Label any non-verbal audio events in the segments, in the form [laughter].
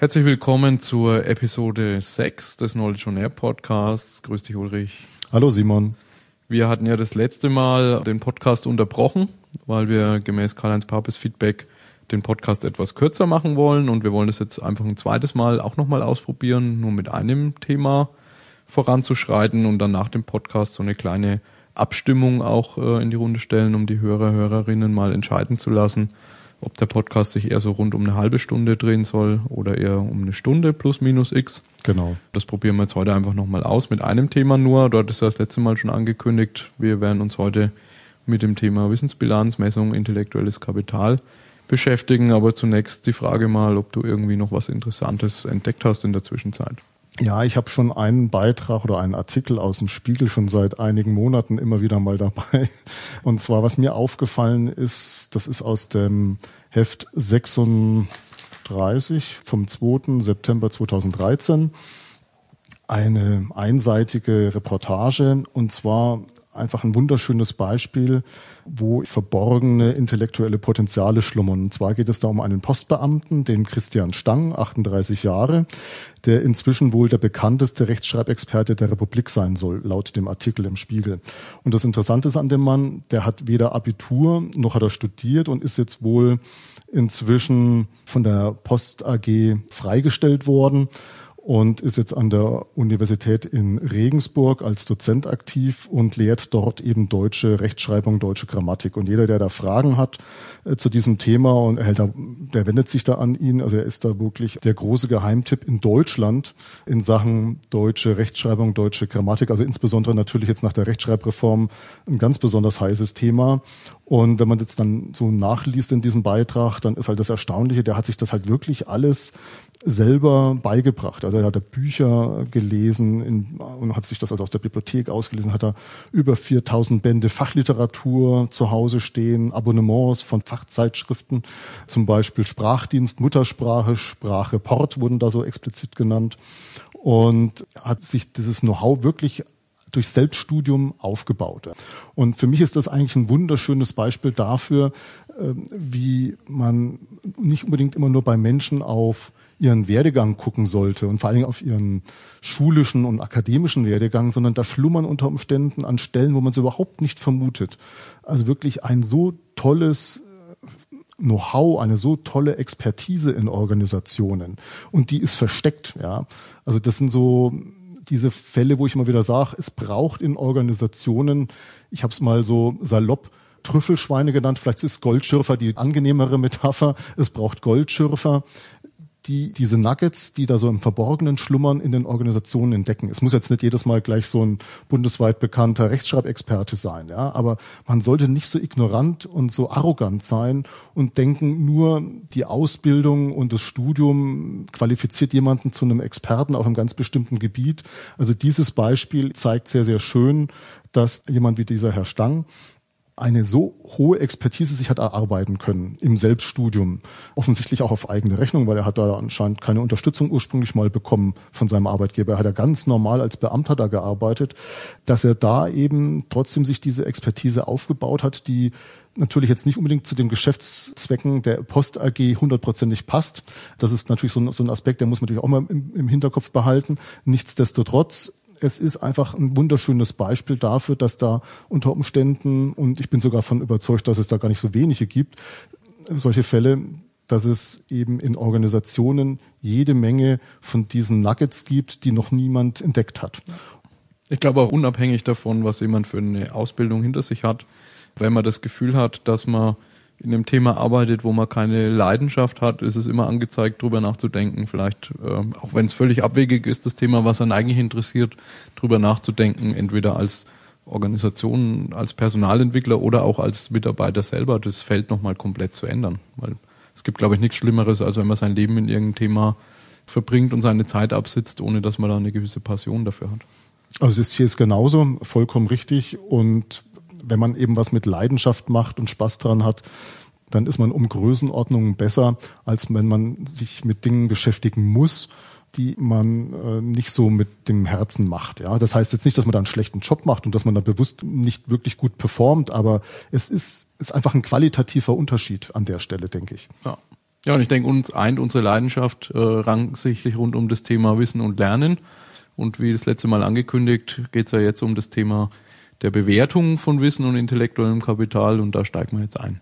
Herzlich willkommen zur Episode 6 des Knowledge on Air Podcasts. Grüß dich, Ulrich. Hallo, Simon. Wir hatten ja das letzte Mal den Podcast unterbrochen, weil wir gemäß Karl-Heinz Papes Feedback den Podcast etwas kürzer machen wollen und wir wollen das jetzt einfach ein zweites Mal auch nochmal ausprobieren, nur mit einem Thema voranzuschreiten und dann nach dem Podcast so eine kleine Abstimmung auch äh, in die Runde stellen, um die Hörer, Hörerinnen mal entscheiden zu lassen, ob der Podcast sich eher so rund um eine halbe Stunde drehen soll oder eher um eine Stunde plus minus x. Genau. Das probieren wir jetzt heute einfach nochmal aus mit einem Thema nur. Dort ist das letzte Mal schon angekündigt. Wir werden uns heute mit dem Thema Wissensbilanz, Messung, intellektuelles Kapital beschäftigen. Aber zunächst die Frage mal, ob du irgendwie noch was Interessantes entdeckt hast in der Zwischenzeit. Ja, ich habe schon einen Beitrag oder einen Artikel aus dem Spiegel schon seit einigen Monaten immer wieder mal dabei. [laughs] Und zwar, was mir aufgefallen ist, das ist aus dem Heft 36 vom 2. September 2013 eine einseitige Reportage und zwar einfach ein wunderschönes Beispiel, wo verborgene intellektuelle Potenziale schlummern. Und zwar geht es da um einen Postbeamten, den Christian Stang, 38 Jahre, der inzwischen wohl der bekannteste Rechtschreibexperte der Republik sein soll, laut dem Artikel im Spiegel. Und das Interessante ist an dem Mann, der hat weder Abitur noch hat er studiert und ist jetzt wohl inzwischen von der Post AG freigestellt worden und ist jetzt an der Universität in Regensburg als Dozent aktiv und lehrt dort eben deutsche Rechtschreibung, deutsche Grammatik. Und jeder, der da Fragen hat äh, zu diesem Thema und er, der wendet sich da an ihn. Also er ist da wirklich der große Geheimtipp in Deutschland in Sachen deutsche Rechtschreibung, deutsche Grammatik. Also insbesondere natürlich jetzt nach der Rechtschreibreform ein ganz besonders heißes Thema. Und wenn man jetzt dann so nachliest in diesem Beitrag, dann ist halt das Erstaunliche, der hat sich das halt wirklich alles selber beigebracht. Also er hat Bücher gelesen in, und hat sich das also aus der Bibliothek ausgelesen, hat er über 4000 Bände Fachliteratur zu Hause stehen, Abonnements von Fachzeitschriften, zum Beispiel Sprachdienst, Muttersprache, Sprachreport wurden da so explizit genannt und hat sich dieses Know-how wirklich durch Selbststudium aufgebaut. Und für mich ist das eigentlich ein wunderschönes Beispiel dafür, ähm, wie man nicht unbedingt immer nur bei Menschen auf ihren Werdegang gucken sollte und vor allen Dingen auf ihren schulischen und akademischen Werdegang, sondern da schlummern unter Umständen an Stellen, wo man es überhaupt nicht vermutet. Also wirklich ein so tolles äh, Know-how, eine so tolle Expertise in Organisationen und die ist versteckt, ja. Also das sind so diese Fälle, wo ich immer wieder sage, es braucht in Organisationen, ich habe es mal so salopp Trüffelschweine genannt, vielleicht ist Goldschürfer die angenehmere Metapher, es braucht Goldschürfer, die diese Nuggets, die da so im Verborgenen schlummern, in den Organisationen entdecken. Es muss jetzt nicht jedes Mal gleich so ein bundesweit bekannter Rechtschreibexperte sein, ja, aber man sollte nicht so ignorant und so arrogant sein und denken, nur die Ausbildung und das Studium qualifiziert jemanden zu einem Experten auf einem ganz bestimmten Gebiet. Also dieses Beispiel zeigt sehr, sehr schön, dass jemand wie dieser Herr Stang eine so hohe Expertise sich hat erarbeiten können im Selbststudium. Offensichtlich auch auf eigene Rechnung, weil er hat da anscheinend keine Unterstützung ursprünglich mal bekommen von seinem Arbeitgeber. Er hat ja ganz normal als Beamter da gearbeitet, dass er da eben trotzdem sich diese Expertise aufgebaut hat, die natürlich jetzt nicht unbedingt zu den Geschäftszwecken der Post AG hundertprozentig passt. Das ist natürlich so ein, so ein Aspekt, der muss man natürlich auch mal im, im Hinterkopf behalten. Nichtsdestotrotz es ist einfach ein wunderschönes Beispiel dafür, dass da unter Umständen, und ich bin sogar von überzeugt, dass es da gar nicht so wenige gibt, solche Fälle, dass es eben in Organisationen jede Menge von diesen Nuggets gibt, die noch niemand entdeckt hat. Ich glaube auch unabhängig davon, was jemand für eine Ausbildung hinter sich hat, wenn man das Gefühl hat, dass man in einem Thema arbeitet, wo man keine Leidenschaft hat, ist es immer angezeigt, drüber nachzudenken. Vielleicht, äh, auch wenn es völlig abwegig ist, das Thema, was einen eigentlich interessiert, drüber nachzudenken, entweder als Organisation, als Personalentwickler oder auch als Mitarbeiter selber, das Feld nochmal komplett zu ändern. Weil es gibt, glaube ich, nichts Schlimmeres, als wenn man sein Leben in irgendein Thema verbringt und seine Zeit absitzt, ohne dass man da eine gewisse Passion dafür hat. Also das hier ist genauso, vollkommen richtig. Und wenn man eben was mit Leidenschaft macht und Spaß dran hat, dann ist man um Größenordnungen besser, als wenn man sich mit Dingen beschäftigen muss, die man äh, nicht so mit dem Herzen macht. Ja, das heißt jetzt nicht, dass man da einen schlechten Job macht und dass man da bewusst nicht wirklich gut performt, aber es ist, ist einfach ein qualitativer Unterschied an der Stelle, denke ich. Ja. Ja, und ich denke, uns eint unsere Leidenschaft äh, rangsichtlich rund um das Thema Wissen und Lernen. Und wie das letzte Mal angekündigt, geht es ja jetzt um das Thema der Bewertung von Wissen und intellektuellem Kapital und da steigen wir jetzt ein.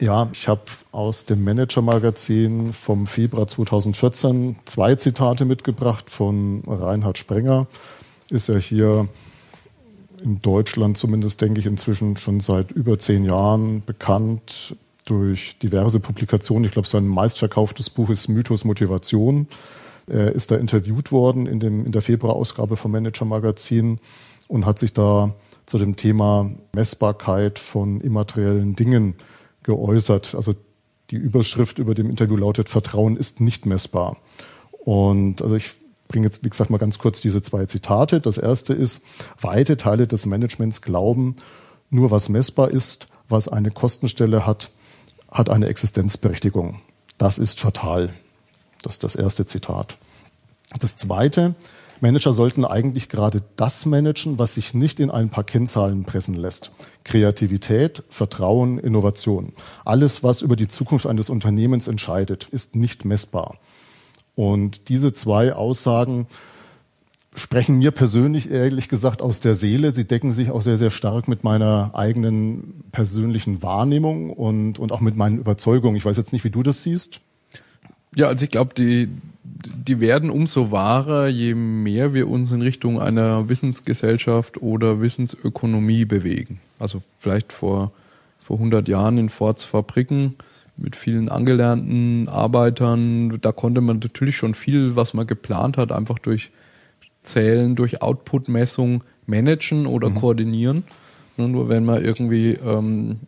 Ja, ich habe aus dem Manager-Magazin vom Februar 2014 zwei Zitate mitgebracht von Reinhard Sprenger. Ist er hier in Deutschland zumindest, denke ich, inzwischen schon seit über zehn Jahren bekannt durch diverse Publikationen. Ich glaube, sein meistverkauftes Buch ist Mythos Motivation. Er ist da interviewt worden in, dem, in der Februarausgabe vom Manager Magazin und hat sich da zu dem Thema Messbarkeit von immateriellen Dingen geäußert. Also die Überschrift über dem Interview lautet Vertrauen ist nicht messbar. Und also ich bringe jetzt, wie gesagt, mal ganz kurz diese zwei Zitate. Das erste ist, weite Teile des Managements glauben, nur was messbar ist, was eine Kostenstelle hat, hat eine Existenzberechtigung. Das ist fatal. Das ist das erste Zitat. Das zweite, Manager sollten eigentlich gerade das managen, was sich nicht in ein paar Kennzahlen pressen lässt. Kreativität, Vertrauen, Innovation. Alles, was über die Zukunft eines Unternehmens entscheidet, ist nicht messbar. Und diese zwei Aussagen sprechen mir persönlich ehrlich gesagt aus der Seele. Sie decken sich auch sehr, sehr stark mit meiner eigenen persönlichen Wahrnehmung und, und auch mit meinen Überzeugungen. Ich weiß jetzt nicht, wie du das siehst. Ja, also ich glaube, die, die werden umso wahrer, je mehr wir uns in Richtung einer Wissensgesellschaft oder Wissensökonomie bewegen. Also vielleicht vor, vor 100 Jahren in Fords Fabriken mit vielen angelernten Arbeitern, da konnte man natürlich schon viel, was man geplant hat, einfach durch Zählen, durch Output-Messung managen oder mhm. koordinieren. Nur wenn man irgendwie ähm,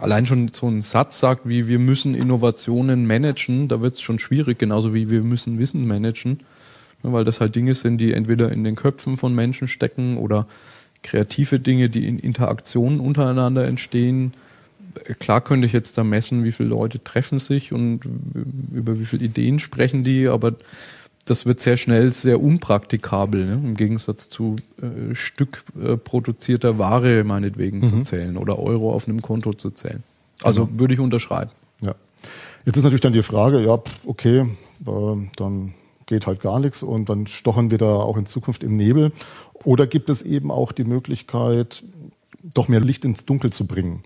allein schon so einen Satz sagt, wie wir müssen Innovationen managen, da wird es schon schwierig, genauso wie wir müssen Wissen managen, weil das halt Dinge sind, die entweder in den Köpfen von Menschen stecken oder kreative Dinge, die in Interaktionen untereinander entstehen. Klar könnte ich jetzt da messen, wie viele Leute treffen sich und über wie viele Ideen sprechen die, aber das wird sehr schnell sehr unpraktikabel, ne? im Gegensatz zu äh, Stück äh, produzierter Ware meinetwegen mhm. zu zählen oder Euro auf einem Konto zu zählen. Also genau. würde ich unterschreiben. Ja. Jetzt ist natürlich dann die Frage, ja, okay, äh, dann geht halt gar nichts und dann stochen wir da auch in Zukunft im Nebel. Oder gibt es eben auch die Möglichkeit, doch mehr Licht ins Dunkel zu bringen?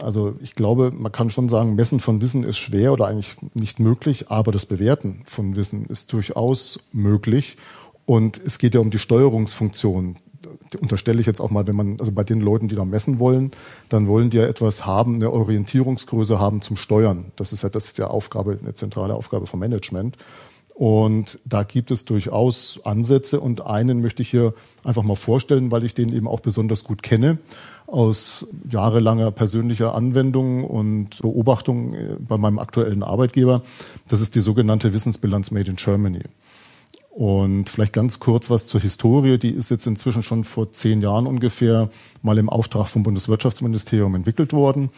Also ich glaube, man kann schon sagen, Messen von Wissen ist schwer oder eigentlich nicht möglich, aber das Bewerten von Wissen ist durchaus möglich. Und es geht ja um die Steuerungsfunktion. Unterstelle ich jetzt auch mal, wenn man, also bei den Leuten, die da messen wollen, dann wollen die ja etwas haben, eine Orientierungsgröße haben zum Steuern. Das ist ja, das ist ja Aufgabe, eine zentrale Aufgabe vom Management. Und da gibt es durchaus Ansätze und einen möchte ich hier einfach mal vorstellen, weil ich den eben auch besonders gut kenne aus jahrelanger persönlicher Anwendung und Beobachtung äh, bei meinem aktuellen Arbeitgeber. Das ist die sogenannte Wissensbilanz Made in Germany. Und vielleicht ganz kurz was zur Historie. Die ist jetzt inzwischen schon vor zehn Jahren ungefähr mal im Auftrag vom Bundeswirtschaftsministerium entwickelt worden.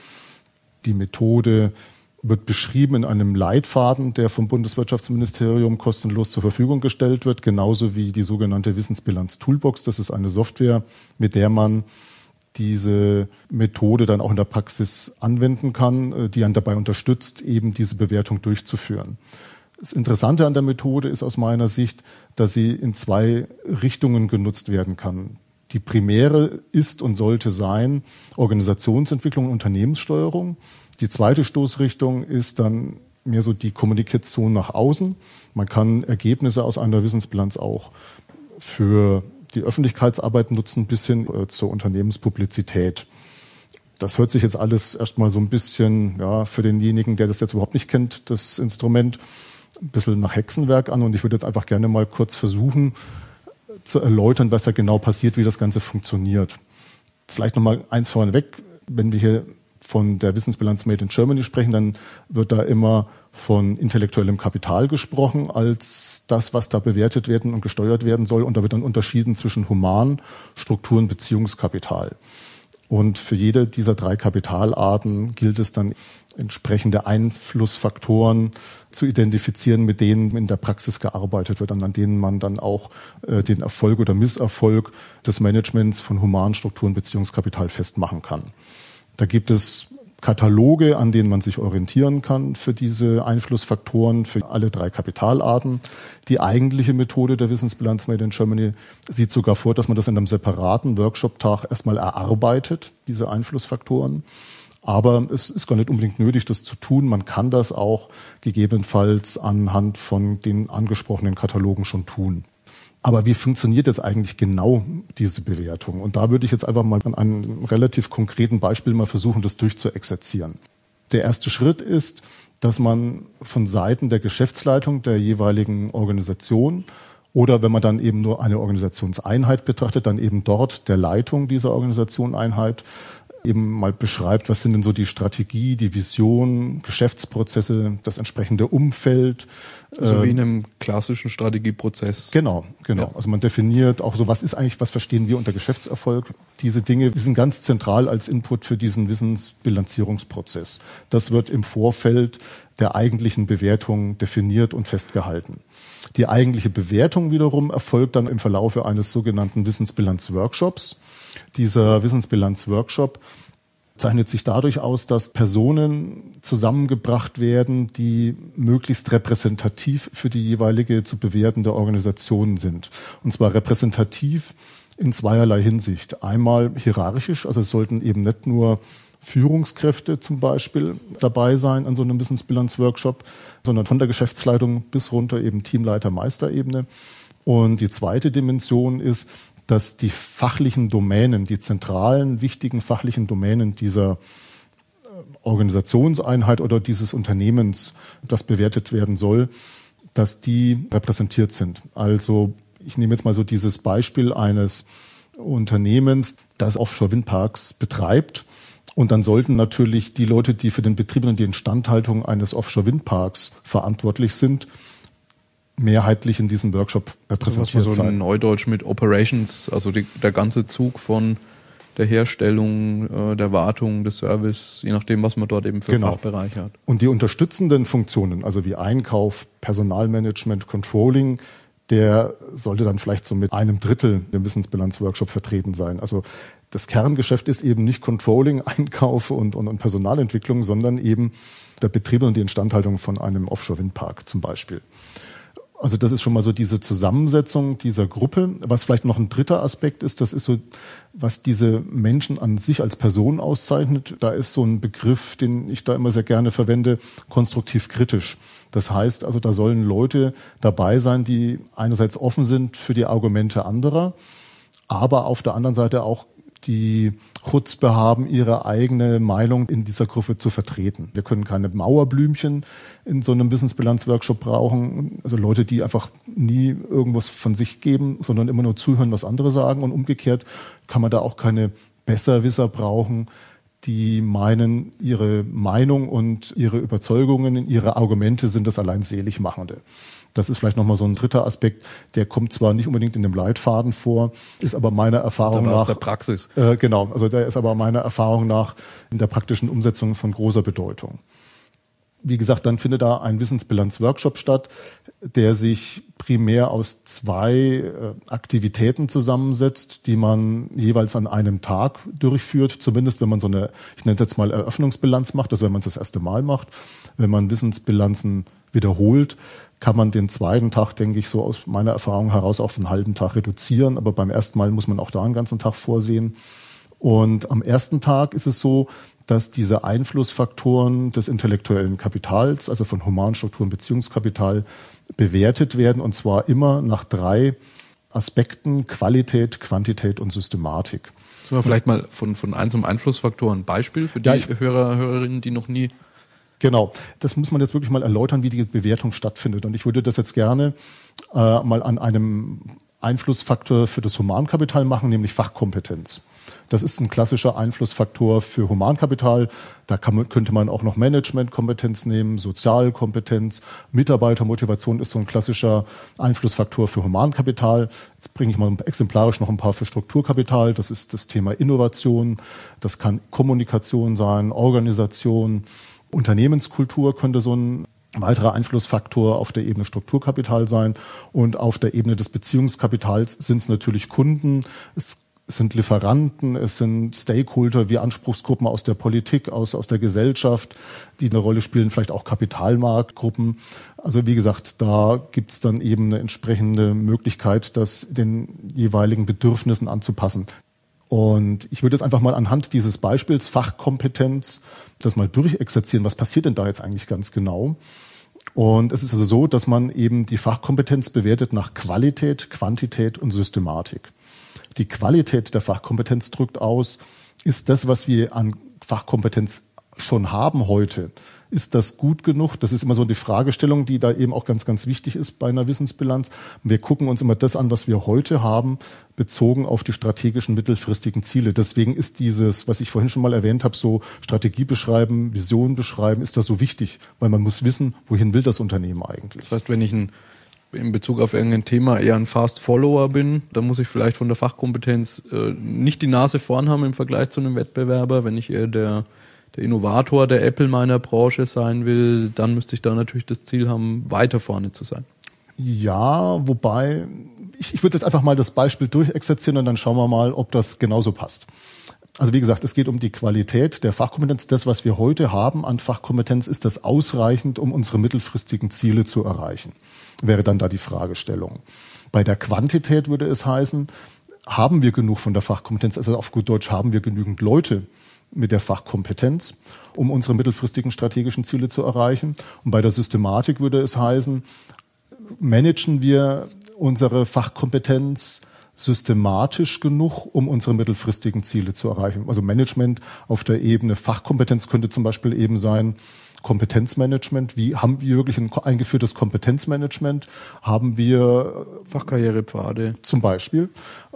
Die Methode wird beschrieben in einem Leitfaden, der vom Bundeswirtschaftsministerium kostenlos zur Verfügung gestellt wird, genauso wie die sogenannte Wissensbilanz Toolbox. Das ist eine Software, mit der man diese Methode dann auch in der Praxis anwenden kann, äh, die einen dabei unterstützt, eben diese Bewertung durchzuführen. Das Interessante an der Methode ist aus meiner Sicht, dass sie in zwei Richtungen genutzt werden kann. Die primäre ist und sollte sein Organisationsentwicklung und Unternehmenssteuerung. Die zweite Stoßrichtung ist dann mehr so die Kommunikation nach außen. Man kann Ergebnisse aus einer Wissensbilanz auch für die Öffentlichkeitsarbeit nutzen bis hin äh, zur Unternehmenspublizität. Das hört sich jetzt alles erstmal so ein bisschen, ja, für denjenigen, der das jetzt überhaupt nicht kennt, das Instrument, ein bisschen nach Hexenwerk an. Und ich würde jetzt einfach gerne mal kurz versuchen zu erläutern, was da genau passiert, wie das Ganze funktioniert. Vielleicht nochmal eins vorneweg. Wenn wir hier von der Wissensbilanz Made in Germany sprechen, dann wird da immer von intellektuellem Kapital gesprochen als das, was da bewertet werden und gesteuert werden soll. Und da wird dann unterschieden zwischen Human, Strukturen, Beziehungskapital. Und für jede dieser drei Kapitalarten gilt es dann entsprechende Einflussfaktoren zu identifizieren, mit denen in der Praxis gearbeitet wird und an denen man dann auch äh, den Erfolg oder Misserfolg des Managements von Humanstrukturen Beziehungskapital festmachen kann. Da gibt es Kataloge, an denen man sich orientieren kann für diese Einflussfaktoren für alle drei Kapitalarten. Die eigentliche Methode der Wissensbilanz Made in Germany sieht sogar vor, dass man das in einem separaten Workshop-Tag erstmal erarbeitet, diese Einflussfaktoren. Aber es ist gar nicht unbedingt nötig, das zu tun. Man kann das auch gegebenenfalls anhand von den angesprochenen Katalogen schon tun. Aber wie funktioniert jetzt eigentlich genau diese Bewertung? Und da würde ich jetzt einfach mal an einem relativ konkreten Beispiel mal versuchen, das durchzuexerzieren. Der erste Schritt ist, dass man von Seiten der Geschäftsleitung der jeweiligen Organisation oder wenn man dann eben nur eine Organisationseinheit betrachtet, dann eben dort der Leitung dieser Organisationeinheit eben mal beschreibt, was sind denn so die Strategie, die Vision, Geschäftsprozesse, das entsprechende Umfeld. So also wie in einem klassischen Strategieprozess. Genau, genau. Ja. Also man definiert auch so, was ist eigentlich, was verstehen wir unter Geschäftserfolg? Diese Dinge die sind ganz zentral als Input für diesen Wissensbilanzierungsprozess. Das wird im Vorfeld der eigentlichen Bewertung definiert und festgehalten. Die eigentliche Bewertung wiederum erfolgt dann im Verlaufe eines sogenannten Wissensbilanz-Workshops. Dieser Wissensbilanz-Workshop zeichnet sich dadurch aus, dass Personen zusammengebracht werden, die möglichst repräsentativ für die jeweilige zu bewertende Organisation sind. Und zwar repräsentativ in zweierlei Hinsicht. Einmal hierarchisch, also es sollten eben nicht nur Führungskräfte zum Beispiel dabei sein an so einem Wissensbilanz-Workshop, sondern von der Geschäftsleitung bis runter eben Teamleiter, Meisterebene. Und die zweite Dimension ist, dass die fachlichen Domänen, die zentralen, wichtigen fachlichen Domänen dieser äh, Organisationseinheit oder dieses Unternehmens, das bewertet werden soll, dass die repräsentiert sind. Also ich nehme jetzt mal so dieses Beispiel eines Unternehmens, das Offshore-Windparks betreibt. Und dann sollten natürlich die Leute, die für den Betrieb und die Instandhaltung eines Offshore-Windparks verantwortlich sind, mehrheitlich in diesem Workshop präsentiert also so sein. Neudeutsch mit Operations, also die, der ganze Zug von der Herstellung, äh, der Wartung, des Service, je nachdem, was man dort eben für genau. Fachbereich hat. Und die unterstützenden Funktionen, also wie Einkauf, Personalmanagement, Controlling, der sollte dann vielleicht so mit einem Drittel im Wissensbilanz-Workshop vertreten sein. Also das Kerngeschäft ist eben nicht Controlling, [laughs] Einkauf und, und, und Personalentwicklung, sondern eben der Betrieb und die Instandhaltung von einem Offshore-Windpark zum Beispiel. Also das ist schon mal so diese Zusammensetzung dieser Gruppe. Was vielleicht noch ein dritter Aspekt ist, das ist so, was diese Menschen an sich als Person auszeichnet. Da ist so ein Begriff, den ich da immer sehr gerne verwende, konstruktiv kritisch. Das heißt also, da sollen Leute dabei sein, die einerseits offen sind für die Argumente anderer, aber auf der anderen Seite auch die Chutzpe haben, ihre eigene Meinung in dieser Gruppe zu vertreten. Wir können keine Mauerblümchen in so einem Wissensbilanzworkshop brauchen, also Leute, die einfach nie irgendwas von sich geben, sondern immer nur zuhören, was andere sagen. Und umgekehrt kann man da auch keine Besserwisser brauchen, die meinen, ihre Meinung und ihre Überzeugungen, ihre Argumente sind das allein selig machende. Das ist vielleicht nochmal so ein dritter Aspekt, der kommt zwar nicht unbedingt in dem Leitfaden vor, ist aber meiner Erfahrung nach. Aus der Praxis. Äh, genau, also der ist aber meiner Erfahrung nach in der praktischen Umsetzung von großer Bedeutung. Wie gesagt, dann findet da ein Wissensbilanz-Workshop statt, der sich primär aus zwei äh, Aktivitäten zusammensetzt, die man jeweils an einem Tag durchführt, zumindest wenn man so eine, ich nenne es jetzt mal Eröffnungsbilanz macht, also wenn man es das erste Mal macht. Wenn man Wissensbilanzen wiederholt, kann man den zweiten Tag, denke ich, so aus meiner Erfahrung heraus auf einen halben Tag reduzieren. Aber beim ersten Mal muss man auch da einen ganzen Tag vorsehen. Und am ersten Tag ist es so, dass diese Einflussfaktoren des intellektuellen Kapitals, also von Humanstrukturen, Beziehungskapital, bewertet werden. Und zwar immer nach drei Aspekten Qualität, Quantität und Systematik. Vielleicht mal von, von einzelnen Einflussfaktoren ein Beispiel für die ja, Hörer, Hörerinnen, die noch nie Genau, das muss man jetzt wirklich mal erläutern, wie die Bewertung stattfindet. Und ich würde das jetzt gerne äh, mal an einem Einflussfaktor für das Humankapital machen, nämlich Fachkompetenz. Das ist ein klassischer Einflussfaktor für Humankapital. Da man, könnte man auch noch Managementkompetenz nehmen, Sozialkompetenz, Mitarbeitermotivation ist so ein klassischer Einflussfaktor für Humankapital. Jetzt bringe ich mal exemplarisch noch ein paar für Strukturkapital. Das ist das Thema Innovation. Das kann Kommunikation sein, Organisation, Unternehmenskultur könnte so ein weiterer Einflussfaktor auf der Ebene Strukturkapital sein und auf der Ebene des Beziehungskapitals sind es natürlich Kunden. Es sind Lieferanten, es sind Stakeholder wie Anspruchsgruppen aus der Politik, aus, aus der Gesellschaft, die eine Rolle spielen, vielleicht auch Kapitalmarktgruppen. Also wie gesagt, da gibt es dann eben eine entsprechende Möglichkeit, das den jeweiligen Bedürfnissen anzupassen. Und ich würde jetzt einfach mal anhand dieses Beispiels Fachkompetenz das mal durchexerzieren. Was passiert denn da jetzt eigentlich ganz genau? Und es ist also so, dass man eben die Fachkompetenz bewertet nach Qualität, Quantität und Systematik die Qualität der Fachkompetenz drückt aus, ist das, was wir an Fachkompetenz schon haben heute, ist das gut genug? Das ist immer so die Fragestellung, die da eben auch ganz, ganz wichtig ist bei einer Wissensbilanz. Wir gucken uns immer das an, was wir heute haben, bezogen auf die strategischen mittelfristigen Ziele. Deswegen ist dieses, was ich vorhin schon mal erwähnt habe, so Strategie beschreiben, Vision beschreiben, ist das so wichtig, weil man muss wissen, wohin will das Unternehmen eigentlich. Das heißt, wenn ich ein in Bezug auf irgendein Thema eher ein Fast Follower bin, dann muss ich vielleicht von der Fachkompetenz äh, nicht die Nase vorn haben im Vergleich zu einem Wettbewerber. Wenn ich eher der, der Innovator der Apple meiner Branche sein will, dann müsste ich da natürlich das Ziel haben, weiter vorne zu sein. Ja, wobei, ich, ich würde jetzt einfach mal das Beispiel durchexerzieren und dann schauen wir mal, ob das genauso passt. Also wie gesagt, es geht um die Qualität der Fachkompetenz. Das, was wir heute haben an Fachkompetenz, ist das ausreichend, um unsere mittelfristigen Ziele zu erreichen wäre dann da die Fragestellung. Bei der Quantität würde es heißen, haben wir genug von der Fachkompetenz, also auf gut Deutsch haben wir genügend Leute mit der Fachkompetenz, um unsere mittelfristigen strategischen Ziele zu erreichen. Und bei der Systematik würde es heißen, managen wir unsere Fachkompetenz systematisch genug, um unsere mittelfristigen Ziele zu erreichen. Also Management auf der Ebene Fachkompetenz könnte zum Beispiel eben sein, Kompetenzmanagement? Wie haben wir wirklich ein eingeführtes Kompetenzmanagement? Haben wir äh, Fachkarrierepfade zum Beispiel?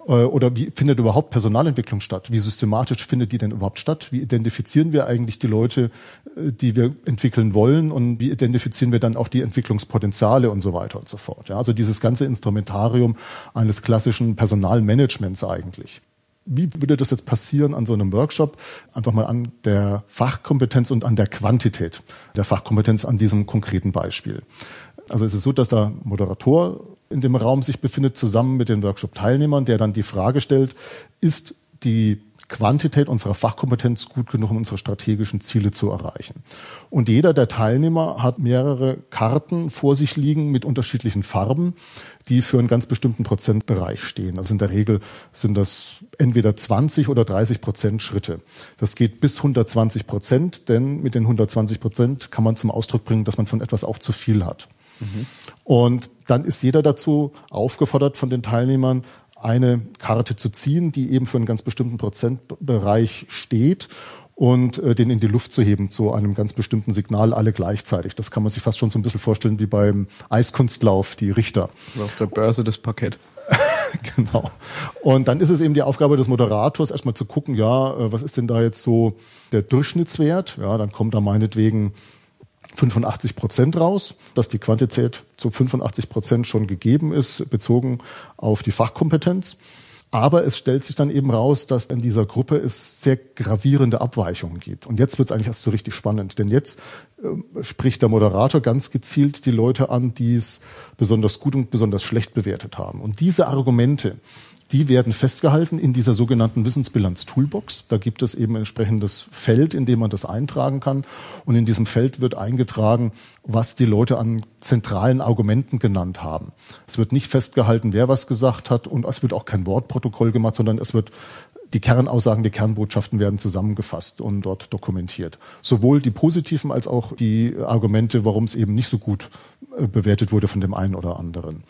Äh, oder wie findet überhaupt Personalentwicklung statt? Wie systematisch findet die denn überhaupt statt? Wie identifizieren wir eigentlich die Leute, äh, die wir entwickeln wollen? Und wie identifizieren wir dann auch die Entwicklungspotenziale und so weiter und so fort? Ja, also dieses ganze Instrumentarium eines klassischen Personalmanagements eigentlich. Wie würde das jetzt passieren an so einem Workshop? Einfach mal an der Fachkompetenz und an der Quantität der Fachkompetenz an diesem konkreten Beispiel. Also es ist so, dass der Moderator in dem Raum sich befindet, zusammen mit den Workshop-Teilnehmern, der dann die Frage stellt, ist die Quantität unserer Fachkompetenz gut genug, um unsere strategischen Ziele zu erreichen. Und jeder der Teilnehmer hat mehrere Karten vor sich liegen mit unterschiedlichen Farben, die für einen ganz bestimmten Prozentbereich stehen. Also in der Regel sind das entweder 20 oder 30 Prozent Schritte. Das geht bis 120 Prozent, denn mit den 120 Prozent kann man zum Ausdruck bringen, dass man von etwas auch zu viel hat. Mhm. Und dann ist jeder dazu aufgefordert von den Teilnehmern, eine Karte zu ziehen, die eben für einen ganz bestimmten Prozentbereich steht und äh, den in die Luft zu heben zu einem ganz bestimmten Signal alle gleichzeitig. Das kann man sich fast schon so ein bisschen vorstellen wie beim Eiskunstlauf, die Richter. Oder auf der Börse das Parkett. [laughs] genau. Und dann ist es eben die Aufgabe des Moderators, erstmal zu gucken, ja, äh, was ist denn da jetzt so der Durchschnittswert? Ja, dann kommt da meinetwegen 85 Prozent raus, dass die Quantität zu 85 Prozent schon gegeben ist, bezogen auf die Fachkompetenz. Aber es stellt sich dann eben raus, dass in dieser Gruppe es sehr gravierende Abweichungen gibt. Und jetzt wird es eigentlich erst so richtig spannend. Denn jetzt äh, spricht der Moderator ganz gezielt die Leute an, die es besonders gut und besonders schlecht bewertet haben. Und diese Argumente, die werden festgehalten in dieser sogenannten Wissensbilanz Toolbox. Da gibt es eben entsprechendes Feld, in dem man das eintragen kann. Und in diesem Feld wird eingetragen, was die Leute an zentralen Argumenten genannt haben. Es wird nicht festgehalten, wer was gesagt hat und es wird auch kein Wortprotokoll gemacht, sondern es wird die Kernaussagen, die Kernbotschaften werden zusammengefasst und dort dokumentiert. Sowohl die positiven als auch die Argumente, warum es eben nicht so gut äh, bewertet wurde von dem einen oder anderen.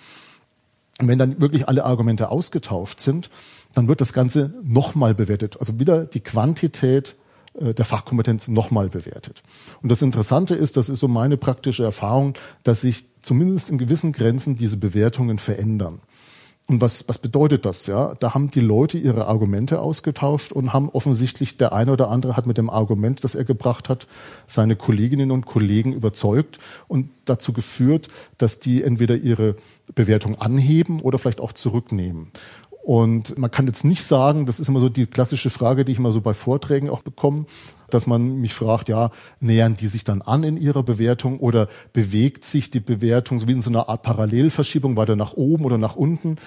Und wenn dann wirklich alle Argumente ausgetauscht sind, dann wird das Ganze nochmal bewertet. Also wieder die Quantität äh, der Fachkompetenz nochmal bewertet. Und das Interessante ist, das ist so meine praktische Erfahrung, dass sich zumindest in gewissen Grenzen diese Bewertungen verändern. Und was, was bedeutet das? Ja, da haben die Leute ihre Argumente ausgetauscht und haben offensichtlich der eine oder andere hat mit dem Argument, das er gebracht hat, seine Kolleginnen und Kollegen überzeugt und dazu geführt, dass die entweder ihre Bewertung anheben oder vielleicht auch zurücknehmen. Und man kann jetzt nicht sagen, das ist immer so die klassische Frage, die ich immer so bei Vorträgen auch bekomme, dass man mich fragt, ja, nähern die sich dann an in ihrer Bewertung oder bewegt sich die Bewertung so wie in so einer Art Parallelverschiebung weiter nach oben oder nach unten?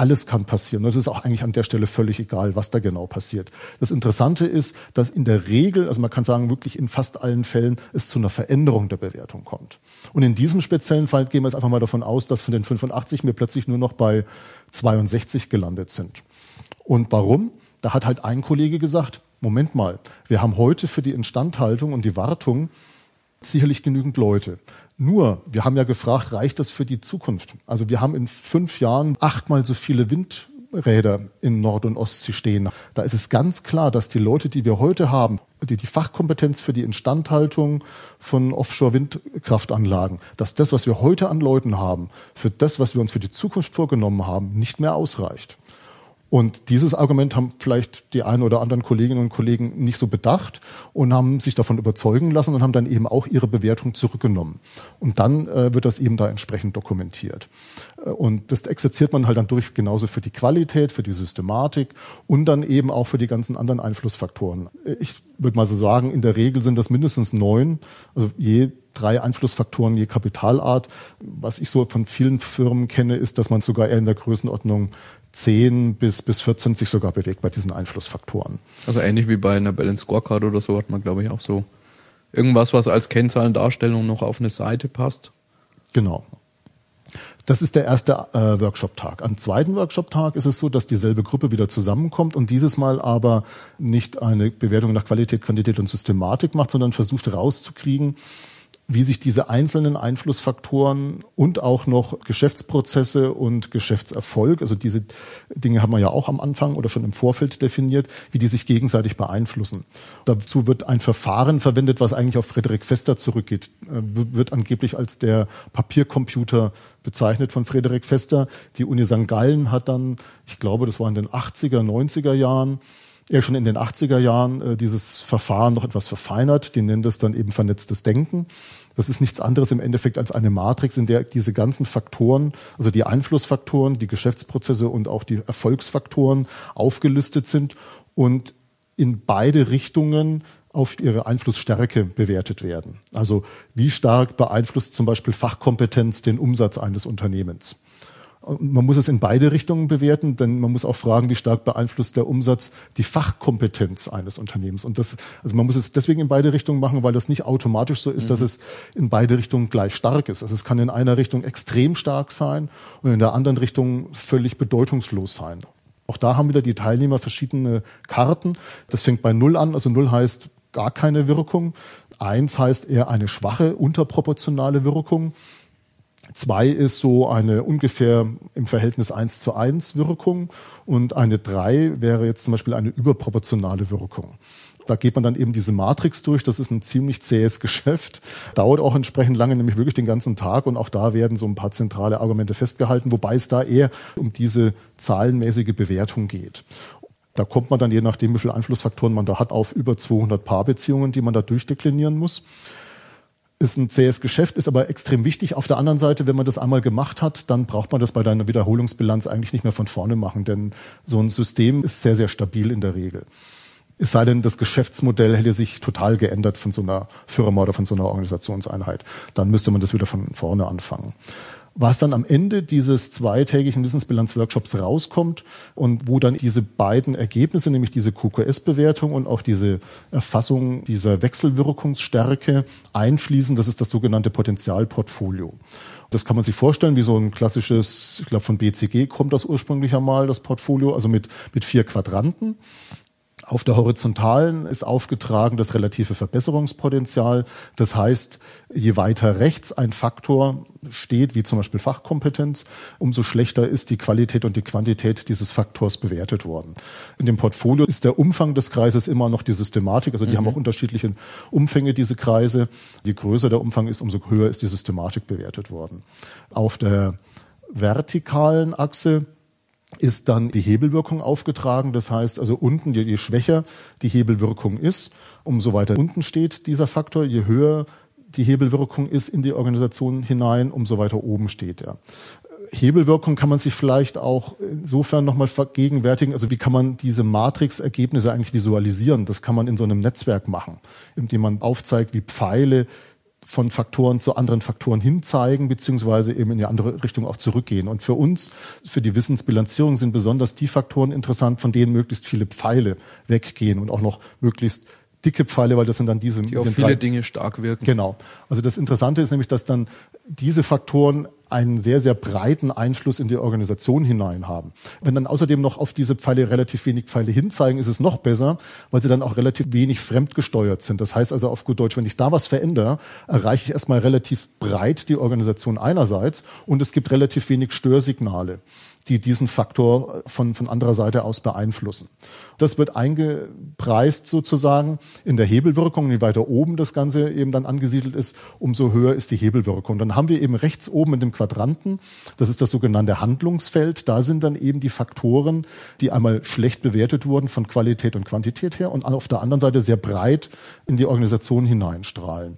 alles kann passieren. Es ist auch eigentlich an der Stelle völlig egal, was da genau passiert. Das Interessante ist, dass in der Regel, also man kann sagen, wirklich in fast allen Fällen es zu einer Veränderung der Bewertung kommt. Und in diesem speziellen Fall gehen wir jetzt einfach mal davon aus, dass von den 85 wir plötzlich nur noch bei 62 gelandet sind. Und warum? Da hat halt ein Kollege gesagt, Moment mal, wir haben heute für die Instandhaltung und die Wartung sicherlich genügend Leute. Nur, wir haben ja gefragt, reicht das für die Zukunft? Also wir haben in fünf Jahren achtmal so viele Windräder in Nord- und Ostsee stehen. Da ist es ganz klar, dass die Leute, die wir heute haben, die, die Fachkompetenz für die Instandhaltung von Offshore-Windkraftanlagen, dass das, was wir heute an Leuten haben, für das, was wir uns für die Zukunft vorgenommen haben, nicht mehr ausreicht. Und dieses Argument haben vielleicht die einen oder anderen Kolleginnen und Kollegen nicht so bedacht und haben sich davon überzeugen lassen und haben dann eben auch ihre Bewertung zurückgenommen. Und dann äh, wird das eben da entsprechend dokumentiert. Äh, und das exerziert man halt dann durch genauso für die Qualität, für die Systematik und dann eben auch für die ganzen anderen Einflussfaktoren. Ich würde mal so sagen, in der Regel sind das mindestens neun, also je drei Einflussfaktoren je Kapitalart. Was ich so von vielen Firmen kenne, ist, dass man sogar eher in der Größenordnung 10 bis, bis 14 sich sogar bewegt bei diesen Einflussfaktoren. Also ähnlich wie bei einer Balance Scorecard oder so hat man, glaube ich, auch so irgendwas, was als Kennzahlendarstellung noch auf eine Seite passt. Genau. Das ist der erste äh, Workshop-Tag. Am zweiten Workshop-Tag ist es so, dass dieselbe Gruppe wieder zusammenkommt und dieses Mal aber nicht eine Bewertung nach Qualität, Quantität und Systematik macht, sondern versucht rauszukriegen, wie sich diese einzelnen Einflussfaktoren und auch noch Geschäftsprozesse und Geschäftserfolg, also diese Dinge haben wir ja auch am Anfang oder schon im Vorfeld definiert, wie die sich gegenseitig beeinflussen. Dazu wird ein Verfahren verwendet, was eigentlich auf Frederik Fester zurückgeht, äh, wird angeblich als der Papiercomputer bezeichnet von Frederik Fester. Die Uni St. Gallen hat dann, ich glaube, das war in den 80er, 90er Jahren, er schon in den 80er Jahren äh, dieses Verfahren noch etwas verfeinert. Die nennen das dann eben vernetztes Denken. Das ist nichts anderes im Endeffekt als eine Matrix, in der diese ganzen Faktoren, also die Einflussfaktoren, die Geschäftsprozesse und auch die Erfolgsfaktoren aufgelistet sind und in beide Richtungen auf ihre Einflussstärke bewertet werden. Also wie stark beeinflusst zum Beispiel Fachkompetenz den Umsatz eines Unternehmens? Man muss es in beide Richtungen bewerten, denn man muss auch fragen, wie stark beeinflusst der Umsatz die Fachkompetenz eines Unternehmens. Und das, also man muss es deswegen in beide Richtungen machen, weil das nicht automatisch so ist, mhm. dass es in beide Richtungen gleich stark ist. Also es kann in einer Richtung extrem stark sein und in der anderen Richtung völlig bedeutungslos sein. Auch da haben wieder die Teilnehmer verschiedene Karten. Das fängt bei Null an. Also Null heißt gar keine Wirkung. Eins heißt eher eine schwache, unterproportionale Wirkung. Zwei ist so eine ungefähr im Verhältnis eins zu eins Wirkung und eine drei wäre jetzt zum Beispiel eine überproportionale Wirkung. Da geht man dann eben diese Matrix durch. Das ist ein ziemlich zähes [laughs] Geschäft. Dauert auch entsprechend lange, nämlich wirklich den ganzen Tag. Und auch da werden so ein paar zentrale Argumente festgehalten, wobei es da eher um diese zahlenmäßige Bewertung geht. Da kommt man dann, je nachdem, wie viele Einflussfaktoren man da hat, auf über 200 Paarbeziehungen, die man da durchdeklinieren muss ist ein zähes Geschäft, ist aber extrem wichtig. Auf der anderen Seite, wenn man das einmal gemacht hat, dann braucht man das bei deiner Wiederholungsbilanz eigentlich nicht mehr von vorne machen, denn so ein System ist sehr, sehr stabil in der Regel. Es sei denn, das Geschäftsmodell hätte sich total geändert von so einer Firma oder von so einer Organisationseinheit. Dann müsste man das wieder von vorne anfangen was dann am Ende dieses zweitägigen Wissensbilanz-Workshops rauskommt und wo dann diese beiden Ergebnisse, nämlich diese QQS-Bewertung und auch diese Erfassung dieser Wechselwirkungsstärke einfließen, das ist das sogenannte Potenzialportfolio. Das kann man sich vorstellen wie so ein klassisches, ich glaube von BCG kommt das ursprünglich einmal, das Portfolio, also mit, mit vier Quadranten. Auf der horizontalen ist aufgetragen das relative Verbesserungspotenzial. Das heißt, je weiter rechts ein Faktor steht, wie zum Beispiel Fachkompetenz, umso schlechter ist die Qualität und die Quantität dieses Faktors bewertet worden. In dem Portfolio ist der Umfang des Kreises immer noch die Systematik. Also die mhm. haben auch unterschiedliche Umfänge, diese Kreise. Je größer der Umfang ist, umso höher ist die Systematik bewertet worden. Auf der vertikalen Achse ist dann die Hebelwirkung aufgetragen. Das heißt also unten, je, je schwächer die Hebelwirkung ist, umso weiter unten steht dieser Faktor, je höher die Hebelwirkung ist in die Organisation hinein, umso weiter oben steht er. Hebelwirkung kann man sich vielleicht auch insofern nochmal vergegenwärtigen. Also wie kann man diese Matrix-Ergebnisse eigentlich visualisieren? Das kann man in so einem Netzwerk machen, indem man aufzeigt, wie Pfeile von Faktoren zu anderen Faktoren hinzeigen, beziehungsweise eben in die andere Richtung auch zurückgehen. Und für uns, für die Wissensbilanzierung sind besonders die Faktoren interessant, von denen möglichst viele Pfeile weggehen und auch noch möglichst dicke Pfeile, weil das sind dann diese. Die auf viele drei, Dinge stark wirken. Genau. Also das Interessante ist nämlich, dass dann diese Faktoren einen sehr, sehr breiten Einfluss in die Organisation hinein haben. Wenn dann außerdem noch auf diese Pfeile relativ wenig Pfeile hinzeigen, ist es noch besser, weil sie dann auch relativ wenig fremdgesteuert sind. Das heißt also auf gut Deutsch, wenn ich da was verändere, erreiche ich erstmal relativ breit die Organisation einerseits und es gibt relativ wenig Störsignale die diesen Faktor von, von anderer Seite aus beeinflussen. Das wird eingepreist sozusagen in der Hebelwirkung. Je weiter oben das Ganze eben dann angesiedelt ist, umso höher ist die Hebelwirkung. Dann haben wir eben rechts oben in dem Quadranten, das ist das sogenannte Handlungsfeld, da sind dann eben die Faktoren, die einmal schlecht bewertet wurden von Qualität und Quantität her und auf der anderen Seite sehr breit in die Organisation hineinstrahlen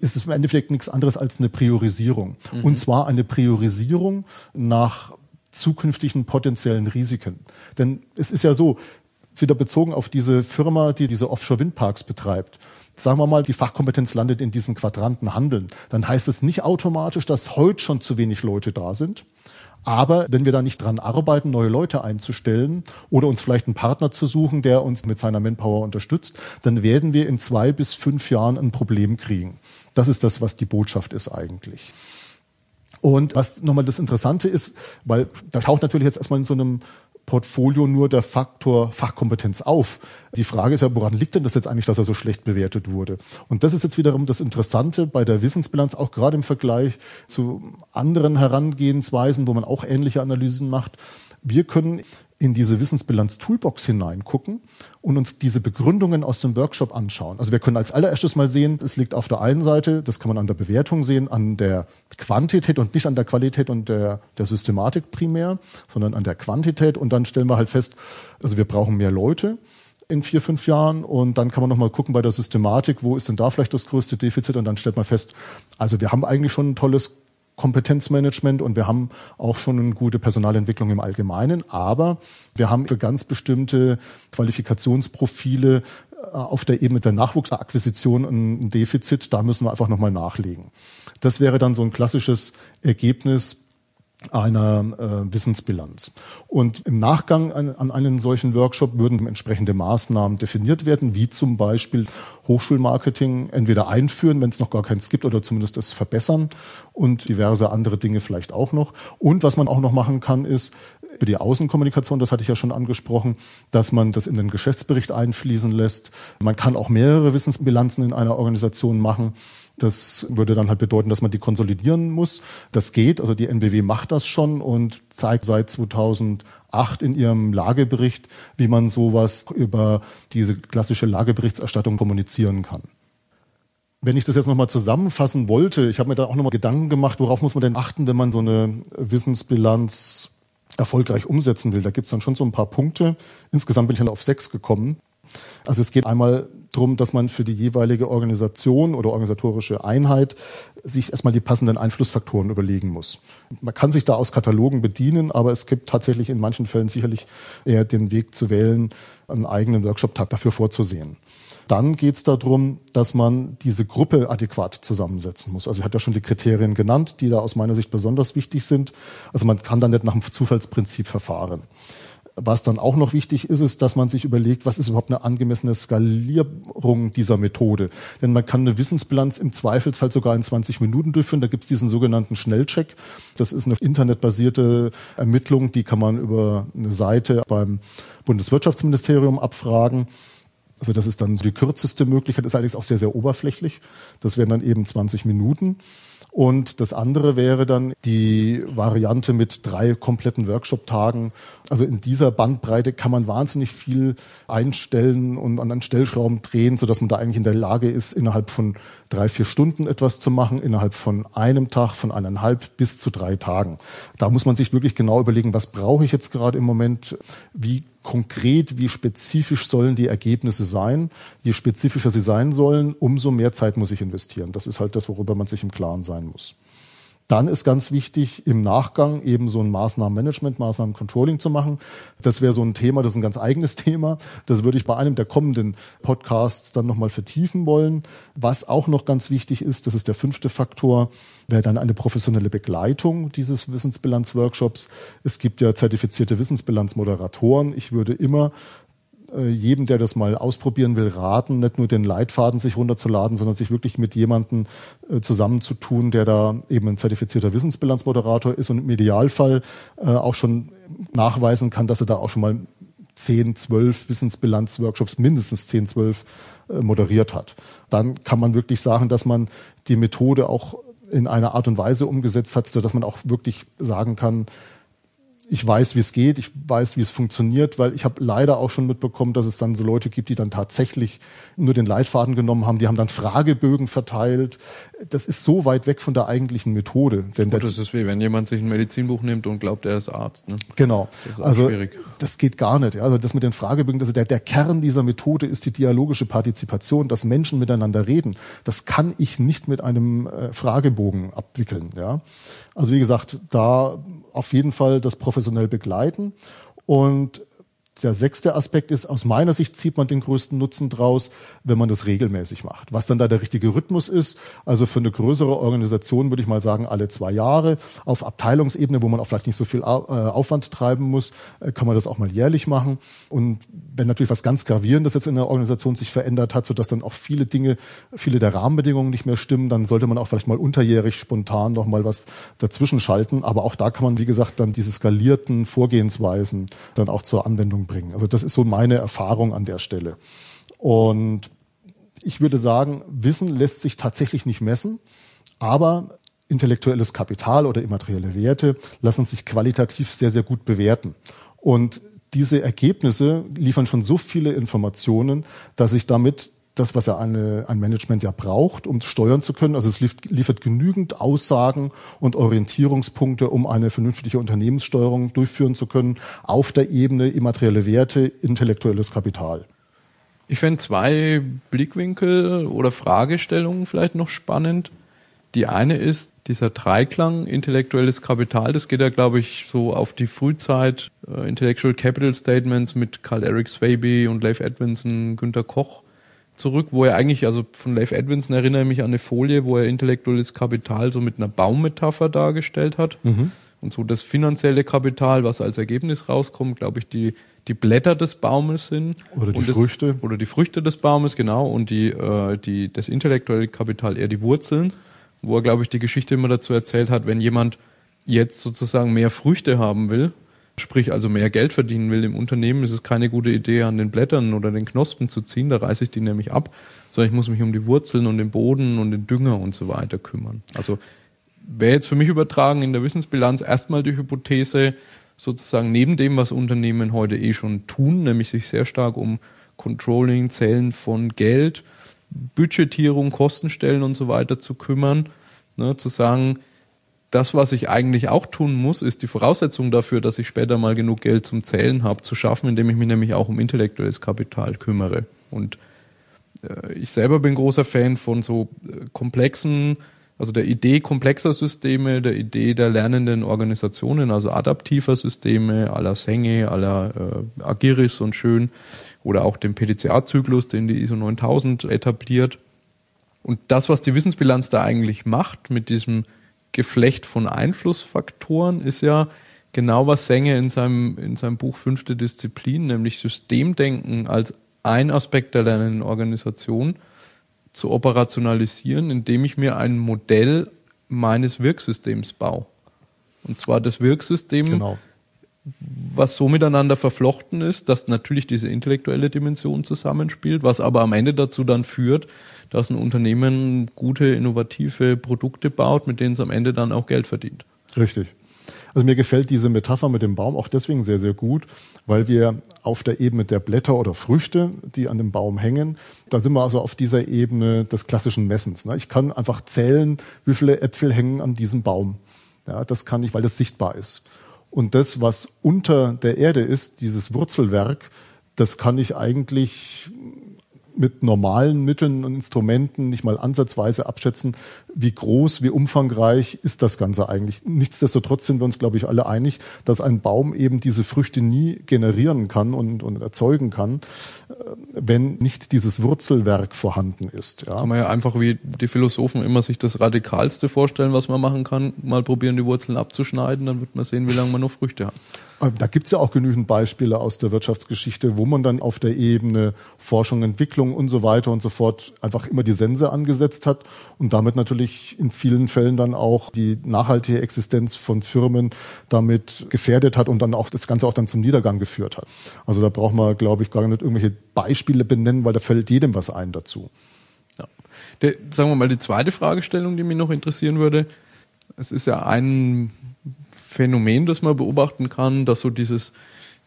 ist es im Endeffekt nichts anderes als eine Priorisierung. Mhm. Und zwar eine Priorisierung nach zukünftigen potenziellen Risiken. Denn es ist ja so, wieder bezogen auf diese Firma, die diese Offshore-Windparks betreibt. Sagen wir mal, die Fachkompetenz landet in diesem Quadranten Handeln. Dann heißt es nicht automatisch, dass heute schon zu wenig Leute da sind. Aber wenn wir da nicht dran arbeiten, neue Leute einzustellen oder uns vielleicht einen Partner zu suchen, der uns mit seiner Manpower unterstützt, dann werden wir in zwei bis fünf Jahren ein Problem kriegen. Das ist das, was die Botschaft ist eigentlich. Und was nochmal das Interessante ist, weil da taucht natürlich jetzt erstmal in so einem Portfolio nur der Faktor Fachkompetenz auf. Die Frage ist ja, woran liegt denn das jetzt eigentlich, dass er so schlecht bewertet wurde? Und das ist jetzt wiederum das Interessante bei der Wissensbilanz, auch gerade im Vergleich zu anderen Herangehensweisen, wo man auch ähnliche Analysen macht. Wir können in diese Wissensbilanz-Toolbox hineingucken und uns diese Begründungen aus dem Workshop anschauen. Also wir können als allererstes mal sehen, es liegt auf der einen Seite, das kann man an der Bewertung sehen, an der Quantität und nicht an der Qualität und der, der Systematik primär, sondern an der Quantität. Und dann stellen wir halt fest, also wir brauchen mehr Leute in vier, fünf Jahren und dann kann man nochmal gucken bei der Systematik, wo ist denn da vielleicht das größte Defizit und dann stellt man fest, also wir haben eigentlich schon ein tolles Kompetenzmanagement und wir haben auch schon eine gute Personalentwicklung im Allgemeinen, aber wir haben für ganz bestimmte Qualifikationsprofile äh, auf der Ebene der Nachwuchsakquisition ein Defizit, da müssen wir einfach nochmal nachlegen. Das wäre dann so ein klassisches Ergebnis einer äh, Wissensbilanz. Und im Nachgang an, an einen solchen Workshop würden entsprechende Maßnahmen definiert werden, wie zum Beispiel Hochschulmarketing entweder einführen, wenn es noch gar keins gibt, oder zumindest es verbessern und diverse andere Dinge vielleicht auch noch. Und was man auch noch machen kann, ist für die Außenkommunikation, das hatte ich ja schon angesprochen, dass man das in den Geschäftsbericht einfließen lässt. Man kann auch mehrere Wissensbilanzen in einer Organisation machen. Das würde dann halt bedeuten, dass man die konsolidieren muss. Das geht, also die NBW macht das schon und zeigt seit 2008 in ihrem Lagebericht, wie man sowas über diese klassische Lageberichtserstattung kommunizieren kann. Wenn ich das jetzt nochmal zusammenfassen wollte, ich habe mir da auch nochmal Gedanken gemacht, worauf muss man denn achten, wenn man so eine Wissensbilanz erfolgreich umsetzen will. Da gibt's dann schon so ein paar Punkte. Insgesamt bin ich dann auf sechs gekommen. Also es geht einmal darum, dass man für die jeweilige Organisation oder organisatorische Einheit sich erstmal die passenden Einflussfaktoren überlegen muss. Man kann sich da aus Katalogen bedienen, aber es gibt tatsächlich in manchen Fällen sicherlich eher den Weg zu wählen, einen eigenen Workshop-Tag dafür vorzusehen. Dann geht es darum, dass man diese Gruppe adäquat zusammensetzen muss. Also ich hatte ja schon die Kriterien genannt, die da aus meiner Sicht besonders wichtig sind. Also man kann dann nicht nach dem Zufallsprinzip verfahren. Was dann auch noch wichtig ist, ist, dass man sich überlegt, was ist überhaupt eine angemessene Skalierung dieser Methode. Denn man kann eine Wissensbilanz im Zweifelsfall sogar in 20 Minuten durchführen. Da gibt es diesen sogenannten Schnellcheck. Das ist eine internetbasierte Ermittlung, die kann man über eine Seite beim Bundeswirtschaftsministerium abfragen. Also das ist dann die kürzeste Möglichkeit, ist allerdings auch sehr, sehr oberflächlich. Das wären dann eben 20 Minuten. Und das andere wäre dann die Variante mit drei kompletten Workshop-Tagen. Also in dieser Bandbreite kann man wahnsinnig viel einstellen und an den Stellschrauben drehen, sodass man da eigentlich in der Lage ist, innerhalb von drei, vier Stunden etwas zu machen, innerhalb von einem Tag, von eineinhalb bis zu drei Tagen. Da muss man sich wirklich genau überlegen, was brauche ich jetzt gerade im Moment, wie konkret, wie spezifisch sollen die Ergebnisse sein. Je spezifischer sie sein sollen, umso mehr Zeit muss ich investieren. Das ist halt das, worüber man sich im Klaren sein muss. Dann ist ganz wichtig, im Nachgang eben so ein Maßnahmenmanagement, Maßnahmencontrolling zu machen. Das wäre so ein Thema, das ist ein ganz eigenes Thema. Das würde ich bei einem der kommenden Podcasts dann nochmal vertiefen wollen. Was auch noch ganz wichtig ist, das ist der fünfte Faktor, wäre dann eine professionelle Begleitung dieses Wissensbilanzworkshops. Es gibt ja zertifizierte Wissensbilanzmoderatoren. Ich würde immer äh, jedem, der das mal ausprobieren will, raten, nicht nur den Leitfaden sich runterzuladen, sondern sich wirklich mit jemandem äh, zusammenzutun, der da eben ein zertifizierter Wissensbilanzmoderator ist und im Idealfall äh, auch schon nachweisen kann, dass er da auch schon mal 10, 12 Wissensbilanzworkshops, mindestens 10, 12 äh, moderiert hat. Dann kann man wirklich sagen, dass man die Methode auch in einer Art und Weise umgesetzt hat, so dass man auch wirklich sagen kann, ich weiß, wie es geht, ich weiß, wie es funktioniert, weil ich habe leider auch schon mitbekommen, dass es dann so Leute gibt, die dann tatsächlich nur den Leitfaden genommen haben, die haben dann Fragebögen verteilt. Das ist so weit weg von der eigentlichen Methode. Denn Gut, das ist wie wenn jemand sich ein Medizinbuch nimmt und glaubt, er ist Arzt. Ne? Genau. Das also schwierig. das geht gar nicht. Also das mit den Fragebögen, also der, der Kern dieser Methode ist die dialogische Partizipation, dass Menschen miteinander reden. Das kann ich nicht mit einem äh, Fragebogen abwickeln. Ja. Also wie gesagt, da auf jeden Fall das professionell begleiten und der sechste Aspekt ist, aus meiner Sicht zieht man den größten Nutzen draus, wenn man das regelmäßig macht. Was dann da der richtige Rhythmus ist, also für eine größere Organisation würde ich mal sagen, alle zwei Jahre. Auf Abteilungsebene, wo man auch vielleicht nicht so viel äh, Aufwand treiben muss, äh, kann man das auch mal jährlich machen. Und wenn natürlich was ganz Gravierendes jetzt in der Organisation sich verändert hat, sodass dann auch viele Dinge, viele der Rahmenbedingungen nicht mehr stimmen, dann sollte man auch vielleicht mal unterjährig spontan noch mal was dazwischen schalten. Aber auch da kann man, wie gesagt, dann diese skalierten Vorgehensweisen dann auch zur Anwendung bringen. Also das ist so meine Erfahrung an der Stelle. Und ich würde sagen, Wissen lässt sich tatsächlich nicht messen, aber intellektuelles Kapital oder immaterielle Werte lassen sich qualitativ sehr, sehr gut bewerten. Und diese Ergebnisse liefern schon so viele Informationen, dass ich damit das, was ja eine, ein Management ja braucht, um steuern zu können. Also es liefert, liefert genügend Aussagen und Orientierungspunkte, um eine vernünftige Unternehmenssteuerung durchführen zu können, auf der Ebene immaterielle Werte, intellektuelles Kapital. Ich fände zwei Blickwinkel oder Fragestellungen vielleicht noch spannend. Die eine ist dieser Dreiklang intellektuelles Kapital. Das geht ja, glaube ich, so auf die Frühzeit äh, Intellectual Capital Statements mit Carl Eric Swaby und Leif Edwinson, Günter Koch zurück, wo er eigentlich, also von Leif Edwinson erinnere ich mich an eine Folie, wo er intellektuelles Kapital so mit einer Baummetapher dargestellt hat. Mhm. Und so das finanzielle Kapital, was als Ergebnis rauskommt, glaube ich, die, die Blätter des Baumes sind. Oder die Früchte. oder die Früchte des Baumes, genau. Und die, äh, die, das intellektuelle Kapital eher die Wurzeln. Wo er, glaube ich, die Geschichte immer dazu erzählt hat, wenn jemand jetzt sozusagen mehr Früchte haben will, sprich also mehr Geld verdienen will im Unternehmen, ist es keine gute Idee, an den Blättern oder den Knospen zu ziehen, da reiße ich die nämlich ab, sondern ich muss mich um die Wurzeln und den Boden und den Dünger und so weiter kümmern. Also wäre jetzt für mich übertragen in der Wissensbilanz erstmal die Hypothese, sozusagen neben dem, was Unternehmen heute eh schon tun, nämlich sich sehr stark um Controlling, Zählen von Geld, Budgetierung, Kostenstellen und so weiter zu kümmern, ne, zu sagen, das, was ich eigentlich auch tun muss, ist die Voraussetzung dafür, dass ich später mal genug Geld zum Zählen habe, zu schaffen, indem ich mich nämlich auch um intellektuelles Kapital kümmere. Und äh, ich selber bin großer Fan von so äh, komplexen, also der Idee komplexer Systeme, der Idee der lernenden Organisationen, also adaptiver Systeme, aller Senge, aller äh, Agiris und schön, oder auch dem PDCA-Zyklus, den die ISO 9000 etabliert. Und das, was die Wissensbilanz da eigentlich macht mit diesem Geflecht von Einflussfaktoren ist ja genau was Senge in seinem, in seinem Buch Fünfte Disziplin, nämlich Systemdenken als ein Aspekt der lernenden Organisation zu operationalisieren, indem ich mir ein Modell meines Wirksystems baue. Und zwar das Wirksystem, genau. was so miteinander verflochten ist, dass natürlich diese intellektuelle Dimension zusammenspielt, was aber am Ende dazu dann führt, dass ein Unternehmen gute, innovative Produkte baut, mit denen es am Ende dann auch Geld verdient. Richtig. Also mir gefällt diese Metapher mit dem Baum auch deswegen sehr, sehr gut, weil wir auf der Ebene der Blätter oder Früchte, die an dem Baum hängen, da sind wir also auf dieser Ebene des klassischen Messens. Ne? Ich kann einfach zählen, wie viele Äpfel hängen an diesem Baum. Ja, das kann ich, weil das sichtbar ist. Und das, was unter der Erde ist, dieses Wurzelwerk, das kann ich eigentlich mit normalen Mitteln und Instrumenten nicht mal ansatzweise abschätzen, wie groß, wie umfangreich ist das Ganze eigentlich. Nichtsdestotrotz sind wir uns, glaube ich, alle einig, dass ein Baum eben diese Früchte nie generieren kann und, und erzeugen kann, äh, wenn nicht dieses Wurzelwerk vorhanden ist. Ja. Kann man ja einfach wie die Philosophen immer sich das Radikalste vorstellen, was man machen kann, mal probieren, die Wurzeln abzuschneiden, dann wird man sehen, wie lange man noch Früchte hat. Äh, da gibt's ja auch genügend Beispiele aus der Wirtschaftsgeschichte, wo man dann auf der Ebene Forschung, Entwicklung und so weiter und so fort einfach immer die Sense angesetzt hat und damit natürlich in vielen Fällen dann auch die nachhaltige Existenz von Firmen damit gefährdet hat und dann auch das Ganze auch dann zum Niedergang geführt hat. Also da braucht man, glaube ich, gar nicht irgendwelche Beispiele benennen, weil da fällt jedem was ein dazu. Ja. Der, sagen wir mal, die zweite Fragestellung, die mich noch interessieren würde, es ist ja ein Phänomen, das man beobachten kann, dass so dieses,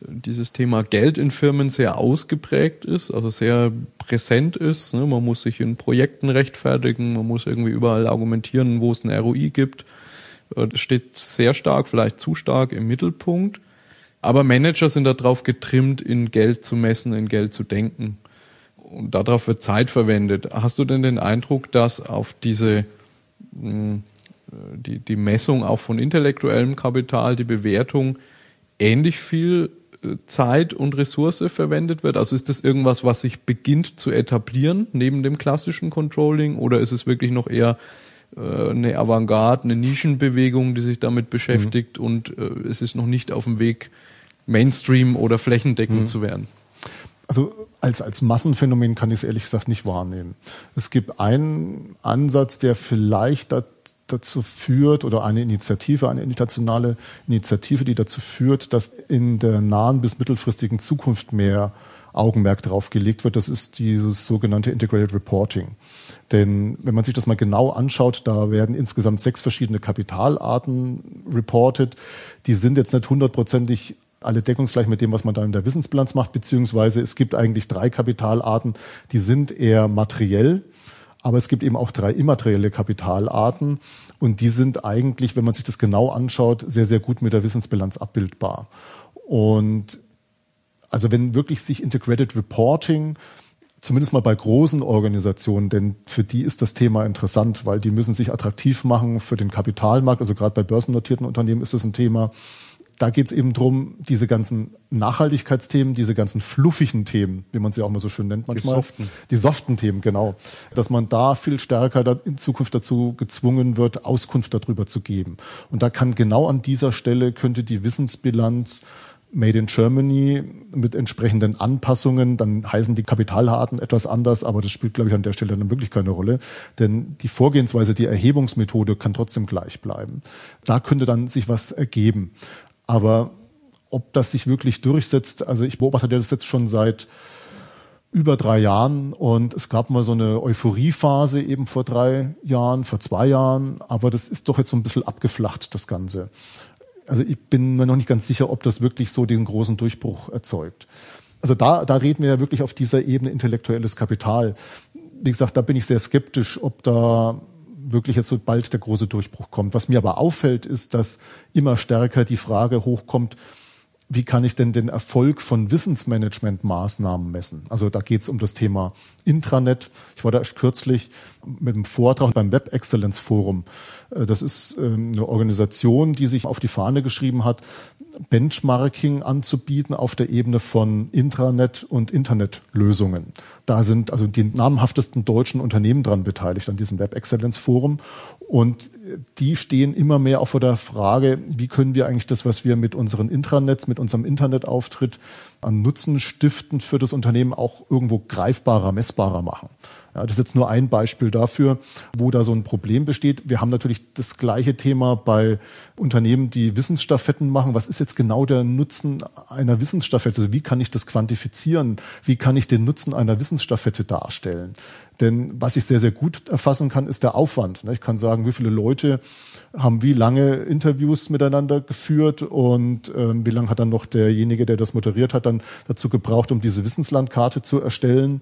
dieses Thema Geld in Firmen sehr ausgeprägt ist, also sehr präsent ist. Ne? Man muss sich in Projekten rechtfertigen, man muss irgendwie überall argumentieren, wo es ein ROI gibt. Äh, das steht sehr stark, vielleicht zu stark im Mittelpunkt. Aber Manager sind darauf getrimmt, in Geld zu messen, in Geld zu denken. Und darauf wird Zeit verwendet. Hast du denn den Eindruck, dass auf diese hm, die, die Messung auch von intellektuellem Kapital, die Bewertung ähnlich viel äh, Zeit und Ressource verwendet wird? Also ist das irgendwas, was sich beginnt zu etablieren neben dem klassischen Controlling oder ist es wirklich noch eher äh, eine Avantgarde, eine Nischenbewegung, die sich damit beschäftigt mhm. und äh, es ist noch nicht auf dem Weg, Mainstream oder flächendeckend mhm. zu werden? Also als, als Massenphänomen kann ich es ehrlich gesagt nicht wahrnehmen. Es gibt einen Ansatz, der vielleicht da dazu führt oder eine Initiative, eine internationale Initiative, die dazu führt, dass in der nahen bis mittelfristigen Zukunft mehr Augenmerk darauf gelegt wird. Das ist dieses sogenannte Integrated Reporting. Denn wenn man sich das mal genau anschaut, da werden insgesamt sechs verschiedene Kapitalarten reported. Die sind jetzt nicht hundertprozentig alle deckungsgleich mit dem, was man da in der Wissensbilanz macht, beziehungsweise es gibt eigentlich drei Kapitalarten, die sind eher materiell aber es gibt eben auch drei immaterielle Kapitalarten und die sind eigentlich, wenn man sich das genau anschaut, sehr, sehr gut mit der Wissensbilanz abbildbar. Und also wenn wirklich sich Integrated Reporting zumindest mal bei großen Organisationen, denn für die ist das Thema interessant, weil die müssen sich attraktiv machen für den Kapitalmarkt. Also gerade bei börsennotierten Unternehmen ist das ein Thema da geht es eben drum, diese ganzen Nachhaltigkeitsthemen, diese ganzen fluffigen Themen, wie man sie auch mal so schön nennt manchmal. Die soften. Die soften Themen, genau. Dass man da viel stärker in Zukunft dazu gezwungen wird, Auskunft darüber zu geben. Und da kann genau an dieser Stelle könnte die Wissensbilanz Made in Germany mit entsprechenden Anpassungen, dann heißen die Kapitalharten etwas anders, aber das spielt, glaube ich, an der Stelle dann wirklich keine Rolle. Denn die Vorgehensweise, die Erhebungsmethode kann trotzdem gleich bleiben. Da könnte dann sich was ergeben. Aber ob das sich wirklich durchsetzt, also ich beobachte das jetzt schon seit über drei Jahren und es gab mal so eine Euphoriephase eben vor drei Jahren, vor zwei Jahren, aber das ist doch jetzt so ein bisschen abgeflacht, das Ganze. Also ich bin mir noch nicht ganz sicher, ob das wirklich so den großen Durchbruch erzeugt. Also da, da reden wir ja wirklich auf dieser Ebene intellektuelles Kapital. Wie gesagt, da bin ich sehr skeptisch, ob da wirklich jetzt so bald der große Durchbruch kommt. Was mir aber auffällt, ist, dass immer stärker die Frage hochkommt, wie kann ich denn den Erfolg von Wissensmanagementmaßnahmen messen? Also da geht es um das Thema Intranet. Ich war da erst kürzlich mit einem Vortrag beim Web Excellence Forum. Äh, das ist ähm, eine Organisation, die sich auf die Fahne geschrieben hat, Benchmarking anzubieten auf der Ebene von Intranet und Internetlösungen. Da sind also die namhaftesten deutschen Unternehmen dran beteiligt an diesem Web Excellence Forum. Und die stehen immer mehr auch vor der Frage, wie können wir eigentlich das, was wir mit unseren Intranets, mit unserem Internetauftritt an Nutzen stiften für das Unternehmen auch irgendwo greifbarer, messbarer machen. Ja, das ist jetzt nur ein Beispiel dafür, wo da so ein Problem besteht. Wir haben natürlich das gleiche Thema bei Unternehmen, die Wissensstaffetten machen. Was ist jetzt genau der Nutzen einer Wissensstaffette? Also wie kann ich das quantifizieren? Wie kann ich den Nutzen einer Wissensstaffette darstellen? Denn was ich sehr, sehr gut erfassen kann, ist der Aufwand. Ich kann sagen, wie viele Leute haben wie lange Interviews miteinander geführt und ähm, wie lange hat dann noch derjenige, der das moderiert hat, dann dazu gebraucht, um diese Wissenslandkarte zu erstellen.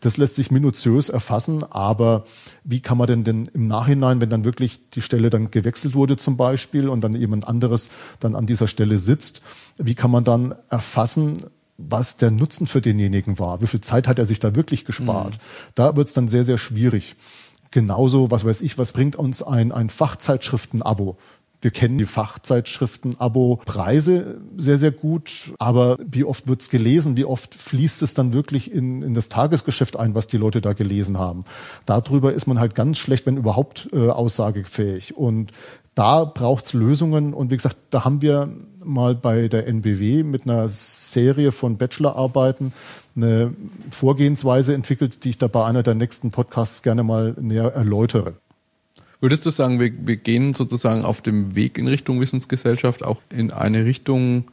Das lässt sich minutiös erfassen, aber wie kann man denn denn im Nachhinein, wenn dann wirklich die Stelle dann gewechselt wurde zum Beispiel und dann jemand anderes dann an dieser Stelle sitzt, wie kann man dann erfassen, was der Nutzen für denjenigen war. Wie viel Zeit hat er sich da wirklich gespart? Mhm. Da wird es dann sehr, sehr schwierig. Genauso, was weiß ich, was bringt uns ein, ein Fachzeitschriften-Abo? Wir kennen die Fachzeitschriften-Abo-Preise sehr, sehr gut. Aber wie oft wird's gelesen? Wie oft fließt es dann wirklich in, in das Tagesgeschäft ein, was die Leute da gelesen haben? Darüber ist man halt ganz schlecht, wenn überhaupt äh, aussagefähig. Und da braucht's Lösungen. Und wie gesagt, da haben wir mal bei der NBW mit einer Serie von Bachelorarbeiten eine Vorgehensweise entwickelt, die ich da bei einer der nächsten Podcasts gerne mal näher erläutere. Würdest du sagen, wir, wir gehen sozusagen auf dem Weg in Richtung Wissensgesellschaft auch in eine Richtung,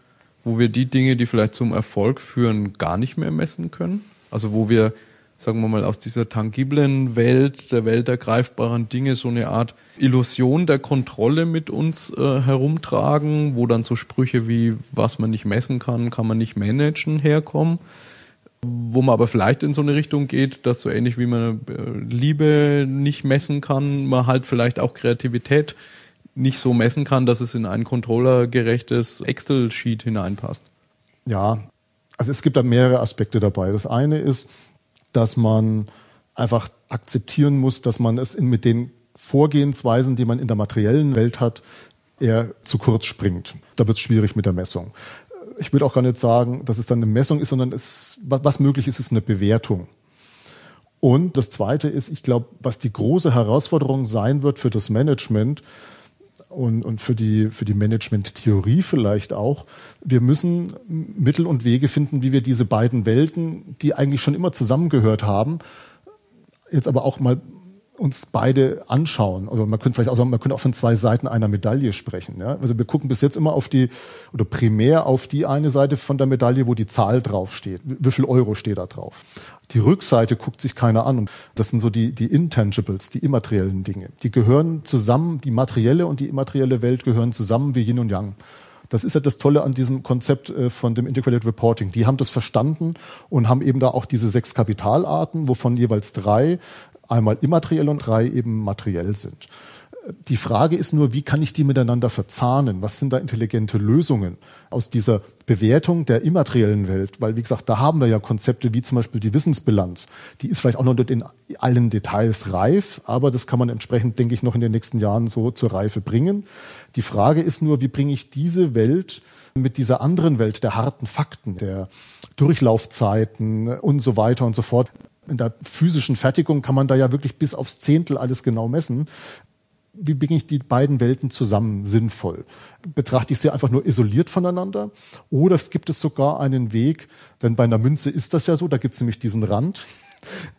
wo wir die Dinge, die vielleicht zum Erfolg führen, gar nicht mehr messen können? Also wo wir, sagen wir mal, aus dieser tangiblen Welt, der Welt der greifbaren Dinge, so eine Art Illusion der Kontrolle mit uns äh, herumtragen, wo dann so Sprüche wie, was man nicht messen kann, kann man nicht managen herkommen wo man aber vielleicht in so eine Richtung geht, dass so ähnlich wie man äh, Liebe nicht messen kann, man halt vielleicht auch Kreativität nicht so messen kann, dass es in ein controllergerechtes Excel-Sheet hineinpasst. Ja, also es gibt da mehrere Aspekte dabei. Das eine ist, dass man einfach akzeptieren muss, dass man es mit den Vorgehensweisen, die man in der materiellen Welt hat, eher zu kurz springt. Da wird es schwierig mit der Messung ich würde auch gar nicht sagen, dass es dann eine Messung ist, sondern es, was möglich ist, ist eine Bewertung. Und das Zweite ist, ich glaube, was die große Herausforderung sein wird für das Management und, und für die, für die Management-Theorie vielleicht auch, wir müssen Mittel und Wege finden, wie wir diese beiden Welten, die eigentlich schon immer zusammengehört haben, jetzt aber auch mal uns beide anschauen. Also man könnte vielleicht auch sagen, man könnte auch von zwei Seiten einer Medaille sprechen. Ja? Also wir gucken bis jetzt immer auf die oder primär auf die eine Seite von der Medaille, wo die Zahl draufsteht. Wie viel Euro steht da drauf? Die Rückseite guckt sich keiner an. Und das sind so die, die Intangibles, die immateriellen Dinge. Die gehören zusammen, die materielle und die immaterielle Welt gehören zusammen wie Yin und Yang. Das ist ja das Tolle an diesem Konzept äh, von dem Integrated Reporting. Die haben das verstanden und haben eben da auch diese sechs Kapitalarten, wovon jeweils drei einmal immateriell und drei eben materiell sind. Die Frage ist nur, wie kann ich die miteinander verzahnen? Was sind da intelligente Lösungen aus dieser Bewertung der immateriellen Welt? Weil, wie gesagt, da haben wir ja Konzepte wie zum Beispiel die Wissensbilanz. Die ist vielleicht auch noch nicht in allen Details reif, aber das kann man entsprechend, denke ich, noch in den nächsten Jahren so zur Reife bringen. Die Frage ist nur, wie bringe ich diese Welt mit dieser anderen Welt der harten Fakten, der Durchlaufzeiten und so weiter und so fort in der physischen Fertigung kann man da ja wirklich bis aufs Zehntel alles genau messen. Wie bringe ich die beiden Welten zusammen sinnvoll? Betrachte ich sie einfach nur isoliert voneinander? Oder gibt es sogar einen Weg, denn bei einer Münze ist das ja so, da gibt es nämlich diesen Rand,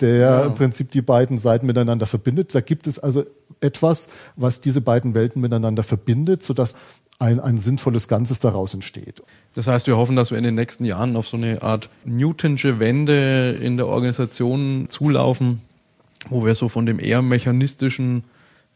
der ja. im Prinzip die beiden Seiten miteinander verbindet. Da gibt es also etwas, was diese beiden Welten miteinander verbindet, sodass ein, ein sinnvolles Ganzes daraus entsteht. Das heißt, wir hoffen, dass wir in den nächsten Jahren auf so eine Art Newtonsche Wende in der Organisation zulaufen, wo wir so von dem eher mechanistischen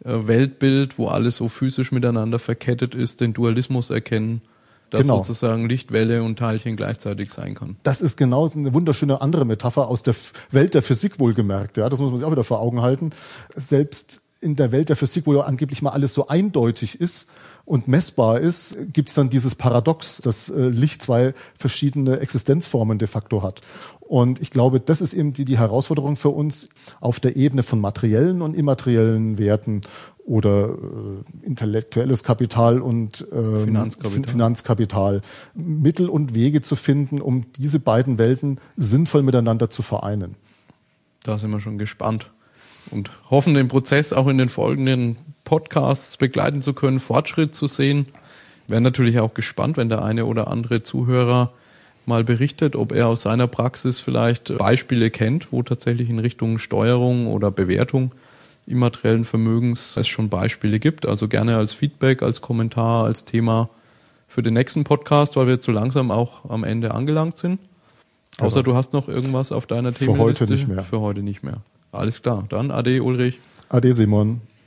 äh, Weltbild, wo alles so physisch miteinander verkettet ist, den Dualismus erkennen dass genau. sozusagen Lichtwelle und Teilchen gleichzeitig sein kann. Das ist genau eine wunderschöne andere Metapher aus der Welt der Physik wohlgemerkt. Ja, das muss man sich auch wieder vor Augen halten. Selbst in der Welt der Physik, wo ja angeblich mal alles so eindeutig ist, und messbar ist, gibt es dann dieses Paradox, dass äh, Licht zwei verschiedene Existenzformen de facto hat. Und ich glaube, das ist eben die, die Herausforderung für uns auf der Ebene von materiellen und immateriellen Werten oder äh, intellektuelles Kapital und äh, Finanzkapital. Finanzkapital, Mittel und Wege zu finden, um diese beiden Welten sinnvoll miteinander zu vereinen. Da sind wir schon gespannt und hoffen, den Prozess auch in den folgenden Podcasts begleiten zu können, Fortschritt zu sehen. Wäre natürlich auch gespannt, wenn der eine oder andere Zuhörer mal berichtet, ob er aus seiner Praxis vielleicht Beispiele kennt, wo tatsächlich in Richtung Steuerung oder Bewertung immateriellen Vermögens es schon Beispiele gibt. Also gerne als Feedback, als Kommentar, als Thema für den nächsten Podcast, weil wir zu langsam auch am Ende angelangt sind. Außer ja. du hast noch irgendwas auf deiner Themenliste. Für heute nicht mehr. Für heute nicht mehr. Alles klar. Dann Ade Ulrich. Ade Simon.